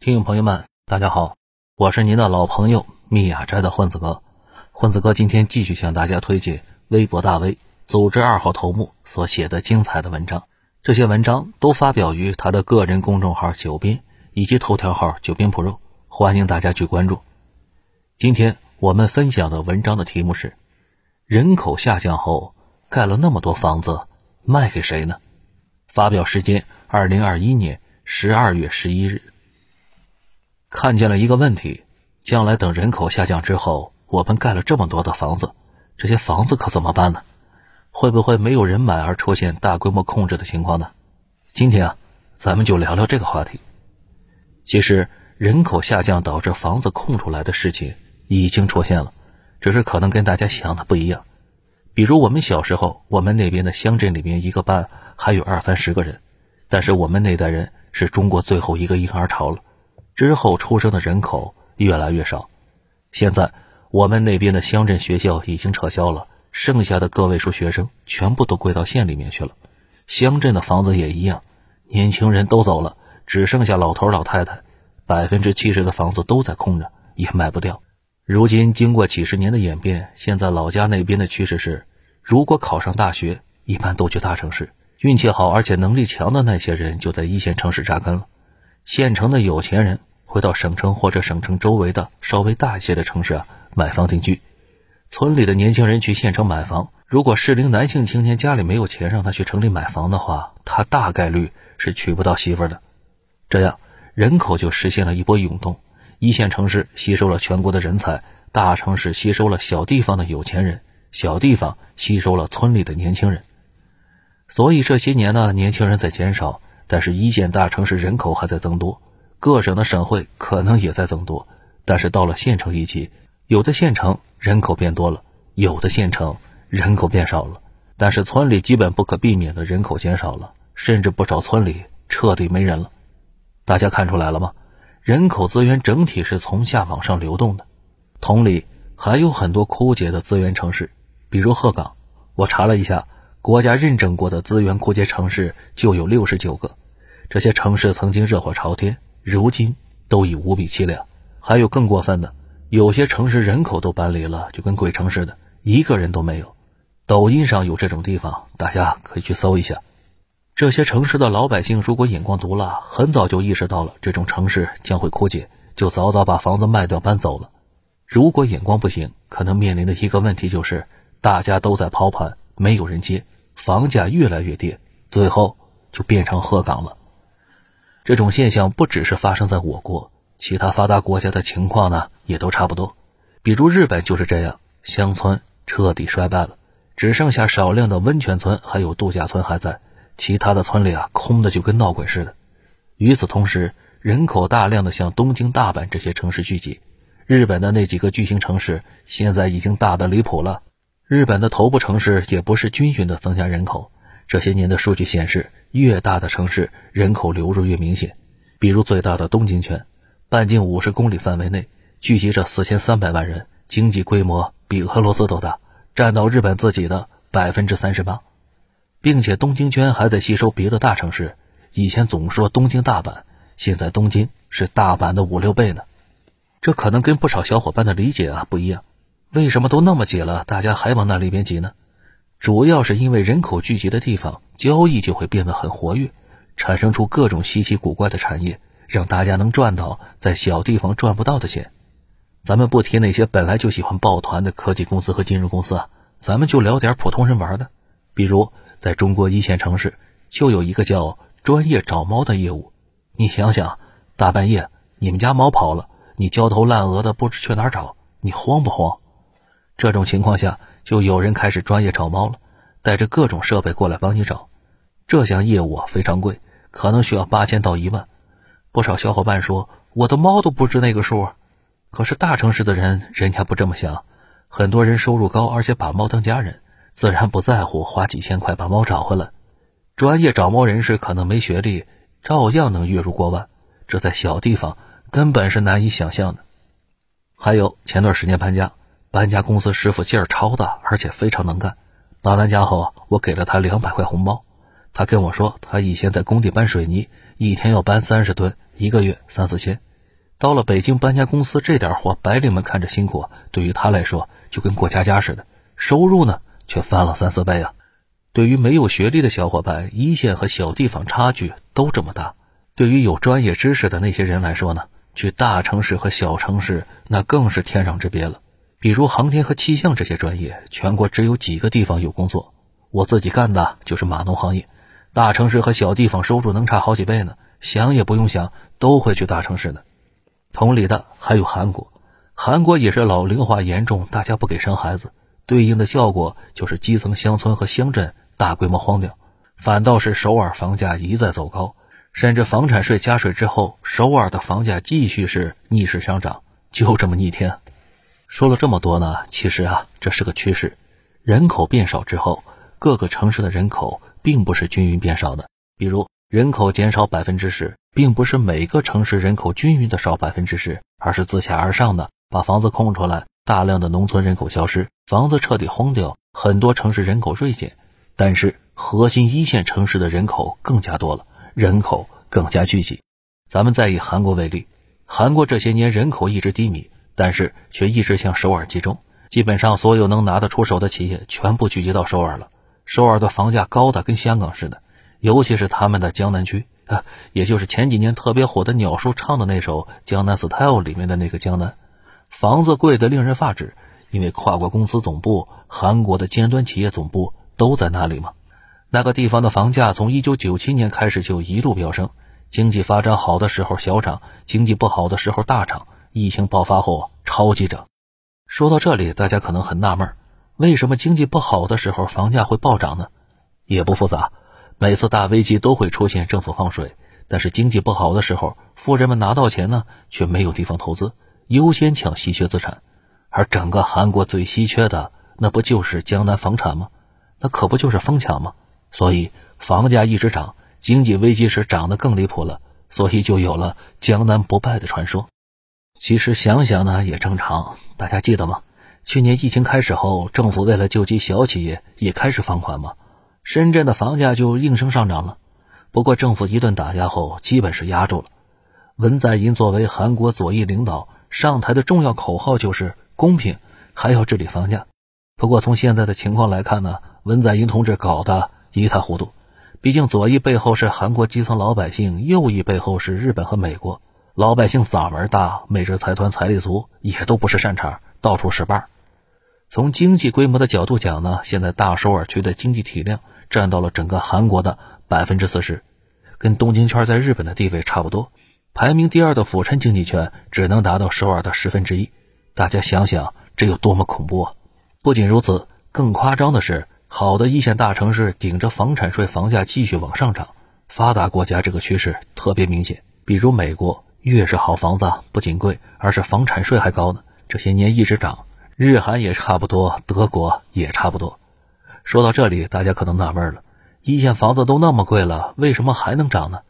听众朋友们，大家好，我是您的老朋友密雅斋的混子哥。混子哥今天继续向大家推荐微博大 V 组织二号头目所写的精彩的文章。这些文章都发表于他的个人公众号“九编”以及头条号“九编 Pro”，欢迎大家去关注。今天我们分享的文章的题目是：人口下降后，盖了那么多房子，卖给谁呢？发表时间：二零二一年十二月十一日。看见了一个问题：将来等人口下降之后，我们盖了这么多的房子，这些房子可怎么办呢？会不会没有人买而出现大规模空置的情况呢？今天啊，咱们就聊聊这个话题。其实，人口下降导致房子空出来的事情已经出现了，只是可能跟大家想的不一样。比如我们小时候，我们那边的乡镇里面一个班还有二三十个人，但是我们那代人是中国最后一个婴儿潮了。之后出生的人口越来越少，现在我们那边的乡镇学校已经撤销了，剩下的个位数学生全部都归到县里面去了。乡镇的房子也一样，年轻人都走了，只剩下老头老太太，百分之七十的房子都在空着，也卖不掉。如今经过几十年的演变，现在老家那边的趋势是，如果考上大学，一般都去大城市，运气好而且能力强的那些人就在一线城市扎根了，县城的有钱人。会到省城或者省城周围的稍微大一些的城市啊买房定居，村里的年轻人去县城买房。如果适龄男性青年家里没有钱让他去城里买房的话，他大概率是娶不到媳妇的。这样人口就实现了一波涌动，一线城市吸收了全国的人才，大城市吸收了小地方的有钱人，小地方吸收了村里的年轻人。所以这些年呢，年轻人在减少，但是一线大城市人口还在增多。各省的省会可能也在增多，但是到了县城一级，有的县城人口变多了，有的县城人口变少了。但是村里基本不可避免的人口减少了，甚至不少村里彻底没人了。大家看出来了吗？人口资源整体是从下往上流动的。同理，还有很多枯竭的资源城市，比如鹤岗。我查了一下，国家认证过的资源枯竭城市就有六十九个。这些城市曾经热火朝天。如今都已无比凄凉，还有更过分的，有些城市人口都搬离了，就跟鬼城似的，一个人都没有。抖音上有这种地方，大家可以去搜一下。这些城市的老百姓如果眼光毒辣，很早就意识到了这种城市将会枯竭，就早早把房子卖掉搬走了。如果眼光不行，可能面临的一个问题就是，大家都在抛盘，没有人接，房价越来越跌，最后就变成鹤岗了。这种现象不只是发生在我国，其他发达国家的情况呢也都差不多。比如日本就是这样，乡村彻底衰败了，只剩下少量的温泉村还有度假村还在，其他的村里啊空的就跟闹鬼似的。与此同时，人口大量的向东京、大阪这些城市聚集，日本的那几个巨型城市现在已经大的离谱了。日本的头部城市也不是均匀的增加人口，这些年的数据显示。越大的城市，人口流入越明显。比如最大的东京圈，半径五十公里范围内聚集着四千三百万人，经济规模比俄罗斯都大，占到日本自己的百分之三十八。并且东京圈还在吸收别的大城市。以前总说东京、大阪，现在东京是大阪的五六倍呢。这可能跟不少小伙伴的理解啊不一样。为什么都那么挤了，大家还往那里边挤呢？主要是因为人口聚集的地方，交易就会变得很活跃，产生出各种稀奇古怪的产业，让大家能赚到在小地方赚不到的钱。咱们不提那些本来就喜欢抱团的科技公司和金融公司啊，咱们就聊点普通人玩的。比如，在中国一线城市，就有一个叫专业找猫的业务。你想想，大半夜你们家猫跑了，你焦头烂额的不知去哪儿找，你慌不慌？这种情况下。就有人开始专业找猫了，带着各种设备过来帮你找。这项业务啊非常贵，可能需要八千到一万。不少小伙伴说，我的猫都不值那个数。可是大城市的人，人家不这么想。很多人收入高，而且把猫当家人，自然不在乎花几千块把猫找回来。专业找猫人士可能没学历，照样能月入过万。这在小地方根本是难以想象的。还有前段时间搬家。搬家公司师傅劲儿超大，而且非常能干。搬完家后，我给了他两百块红包。他跟我说，他以前在工地搬水泥，一天要搬三十吨，一个月三四千，到了北京搬家公司，这点活白领们看着辛苦，对于他来说就跟过家家似的，收入呢却翻了三四倍啊。对于没有学历的小伙伴，一线和小地方差距都这么大。对于有专业知识的那些人来说呢，去大城市和小城市那更是天壤之别了。比如航天和气象这些专业，全国只有几个地方有工作。我自己干的就是码农行业，大城市和小地方收入能差好几倍呢。想也不用想，都会去大城市的。同理的还有韩国，韩国也是老龄化严重，大家不给生孩子。对应的效果就是基层乡村和乡镇大规模荒掉，反倒是首尔房价一再走高，甚至房产税加税之后，首尔的房价继续是逆势上涨，就这么逆天。说了这么多呢，其实啊，这是个趋势，人口变少之后，各个城市的人口并不是均匀变少的。比如人口减少百分之十，并不是每个城市人口均匀的少百分之十，而是自下而上的把房子空出来。大量的农村人口消失，房子彻底荒掉，很多城市人口锐减，但是核心一线城市的人口更加多了，人口更加聚集。咱们再以韩国为例，韩国这些年人口一直低迷，但是却一直向首尔集中，基本上所有能拿得出手的企业全部聚集到首尔了。首尔的房价高的跟香港似的，尤其是他们的江南区啊，也就是前几年特别火的鸟叔唱的那首《江南 Style》里面的那个江南。房子贵得令人发指，因为跨国公司总部、韩国的尖端企业总部都在那里嘛。那个地方的房价从一九九七年开始就一路飙升，经济发展好的时候小涨，经济不好的时候大涨。疫情爆发后超级涨。说到这里，大家可能很纳闷，为什么经济不好的时候房价会暴涨呢？也不复杂，每次大危机都会出现政府放水，但是经济不好的时候，富人们拿到钱呢，却没有地方投资。优先抢稀缺资产，而整个韩国最稀缺的那不就是江南房产吗？那可不就是疯抢吗？所以房价一直涨，经济危机时涨得更离谱了，所以就有了江南不败的传说。其实想想呢也正常，大家记得吗？去年疫情开始后，政府为了救济小企业，也开始放款嘛，深圳的房价就应声上涨了。不过政府一顿打压后，基本是压住了。文在寅作为韩国左翼领导。上台的重要口号就是公平，还要治理房价。不过从现在的情况来看呢，文在寅同志搞得一塌糊涂。毕竟左翼背后是韩国基层老百姓，右翼背后是日本和美国。老百姓嗓门大，美日财团财力足，也都不是善茬，到处使绊。从经济规模的角度讲呢，现在大首尔区的经济体量占到了整个韩国的百分之四十，跟东京圈在日本的地位差不多。排名第二的府城经济圈只能达到首尔的十分之一，大家想想这有多么恐怖啊！不仅如此，更夸张的是，好的一线大城市顶着房产税，房价继续往上涨。发达国家这个趋势特别明显，比如美国，越是好房子不仅贵，而是房产税还高呢。这些年一直涨，日韩也差不多，德国也差不多。说到这里，大家可能纳闷了：一线房子都那么贵了，为什么还能涨呢？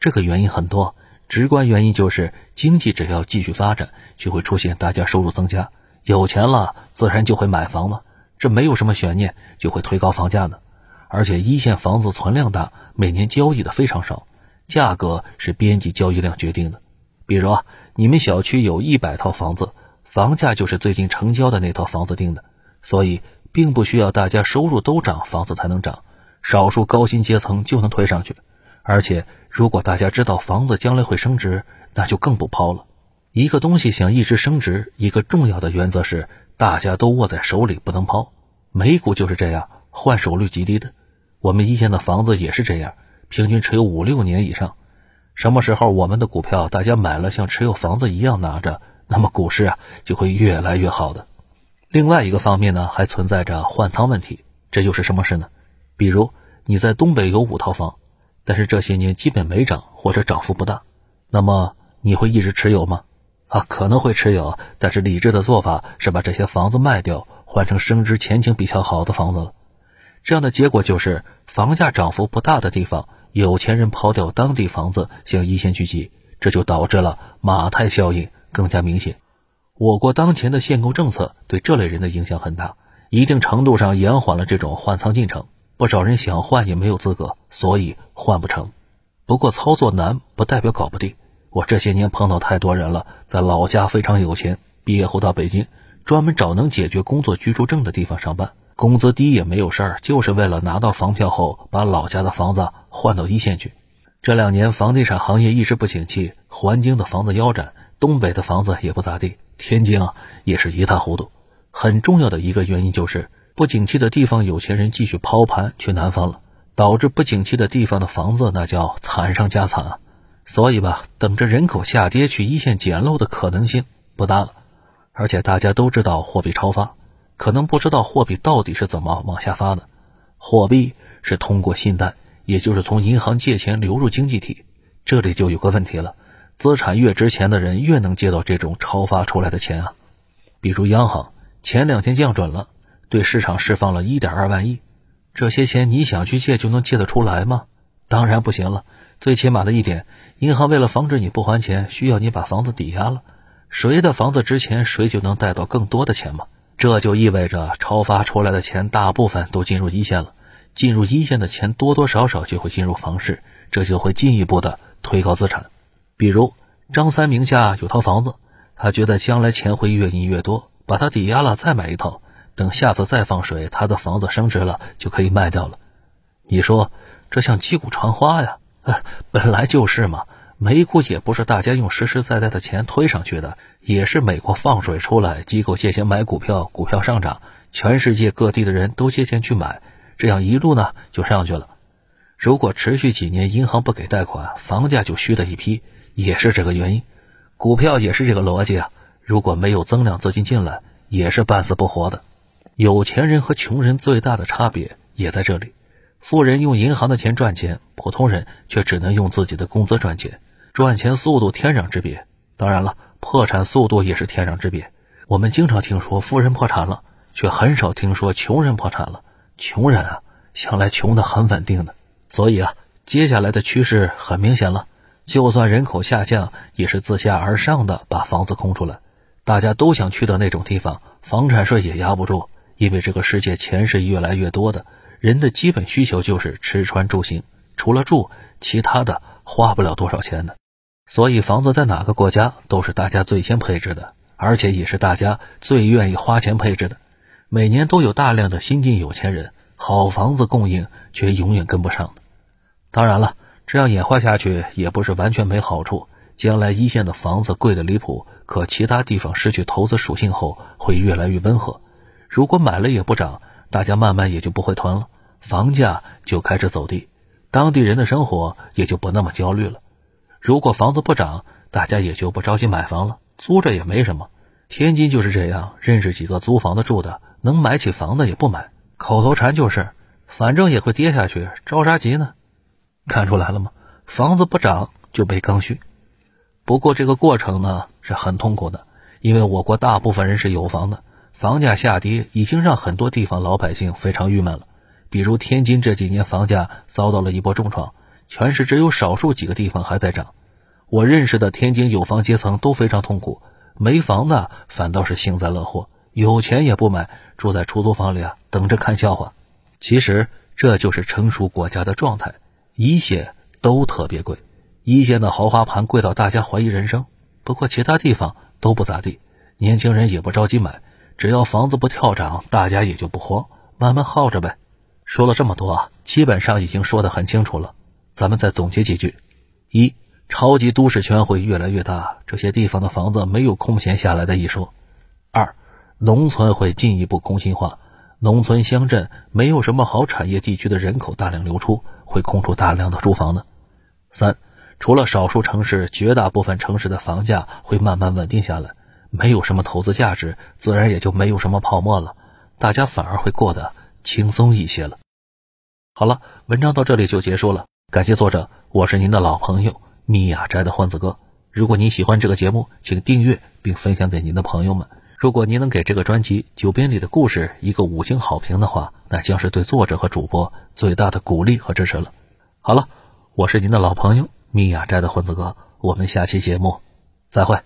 这个原因很多。直观原因就是经济只要继续发展，就会出现大家收入增加，有钱了自然就会买房嘛，这没有什么悬念，就会推高房价的。而且一线房子存量大，每年交易的非常少，价格是边际交易量决定的。比如啊，你们小区有一百套房子，房价就是最近成交的那套房子定的，所以并不需要大家收入都涨，房子才能涨，少数高薪阶层就能推上去，而且。如果大家知道房子将来会升值，那就更不抛了。一个东西想一直升值，一个重要的原则是大家都握在手里，不能抛。美股就是这样，换手率极低的。我们一线的房子也是这样，平均持有五六年以上。什么时候我们的股票大家买了，像持有房子一样拿着，那么股市啊就会越来越好的。另外一个方面呢，还存在着换仓问题。这又是什么事呢？比如你在东北有五套房。但是这些年基本没涨或者涨幅不大，那么你会一直持有吗？啊，可能会持有，但是理智的做法是把这些房子卖掉，换成升值前景比较好的房子了。这样的结果就是房价涨幅不大的地方，有钱人抛掉当地房子向一线聚集，这就导致了马太效应更加明显。我国当前的限购政策对这类人的影响很大，一定程度上延缓了这种换仓进程。不少人想换也没有资格，所以换不成。不过操作难不代表搞不定。我这些年碰到太多人了，在老家非常有钱，毕业后到北京，专门找能解决工作居住证的地方上班，工资低也没有事儿，就是为了拿到房票后把老家的房子换到一线去。这两年房地产行业一直不景气，环京的房子腰斩，东北的房子也不咋地，天津啊也是一塌糊涂。很重要的一个原因就是不景气的地方有钱人继续抛盘去南方了，导致不景气的地方的房子那叫惨上加惨啊。所以吧，等着人口下跌去一线捡漏的可能性不大了。而且大家都知道货币超发，可能不知道货币到底是怎么往下发的。货币是通过信贷，也就是从银行借钱流入经济体。这里就有个问题了：资产越值钱的人越能借到这种超发出来的钱啊。比如央行前两天降准了，对市场释放了一点二万亿，这些钱你想去借就能借得出来吗？当然不行了。最起码的一点，银行为了防止你不还钱，需要你把房子抵押了。谁的房子值钱，谁就能贷到更多的钱嘛。这就意味着超发出来的钱大部分都进入一线了。进入一线的钱多多少少就会进入房市，这就会进一步的推高资产。比如张三名下有套房子，他觉得将来钱会越印越多，把它抵押了再买一套，等下次再放水，他的房子升值了就可以卖掉了。你说这像击鼓传花呀？本来就是嘛，美股也不是大家用实实在在的钱推上去的，也是美国放水出来，机构借钱买股票，股票上涨，全世界各地的人都借钱去买，这样一路呢就上去了。如果持续几年银行不给贷款，房价就虚的一批，也是这个原因。股票也是这个逻辑啊，如果没有增量资金进来，也是半死不活的。有钱人和穷人最大的差别也在这里。富人用银行的钱赚钱，普通人却只能用自己的工资赚钱，赚钱速度天壤之别。当然了，破产速度也是天壤之别。我们经常听说富人破产了，却很少听说穷人破产了。穷人啊，向来穷的很稳定的。所以啊，接下来的趋势很明显了，就算人口下降，也是自下而上的把房子空出来。大家都想去的那种地方，房产税也压不住，因为这个世界钱是越来越多的。人的基本需求就是吃穿住行，除了住，其他的花不了多少钱的。所以房子在哪个国家都是大家最先配置的，而且也是大家最愿意花钱配置的。每年都有大量的新晋有钱人，好房子供应却永远跟不上。当然了，这样演化下去也不是完全没好处。将来一线的房子贵的离谱，可其他地方失去投资属性后会越来越温和。如果买了也不涨。大家慢慢也就不会囤了，房价就开始走低，当地人的生活也就不那么焦虑了。如果房子不涨，大家也就不着急买房了，租着也没什么。天津就是这样，认识几个租房的住的，能买起房的也不买，口头禅就是反正也会跌下去，着啥急呢？看出来了吗？房子不涨就被刚需。不过这个过程呢是很痛苦的，因为我国大部分人是有房的。房价下跌已经让很多地方老百姓非常郁闷了，比如天津这几年房价遭到了一波重创，全市只有少数几个地方还在涨。我认识的天津有房阶层都非常痛苦，没房的反倒是幸灾乐祸，有钱也不买，住在出租房里啊，等着看笑话。其实这就是成熟国家的状态，一线都特别贵，一线的豪华盘贵到大家怀疑人生。不过其他地方都不咋地，年轻人也不着急买。只要房子不跳涨，大家也就不慌，慢慢耗着呗。说了这么多啊，基本上已经说得很清楚了。咱们再总结几句：一、超级都市圈会越来越大，这些地方的房子没有空闲下来的一说；二、农村会进一步空心化，农村乡镇没有什么好产业地区的人口大量流出，会空出大量的住房的；三、除了少数城市，绝大部分城市的房价会慢慢稳定下来。没有什么投资价值，自然也就没有什么泡沫了，大家反而会过得轻松一些了。好了，文章到这里就结束了，感谢作者，我是您的老朋友米雅斋的欢子哥。如果您喜欢这个节目，请订阅并分享给您的朋友们。如果您能给这个专辑《九边里的故事》一个五星好评的话，那将是对作者和主播最大的鼓励和支持了。好了，我是您的老朋友米雅斋的欢子哥，我们下期节目再会。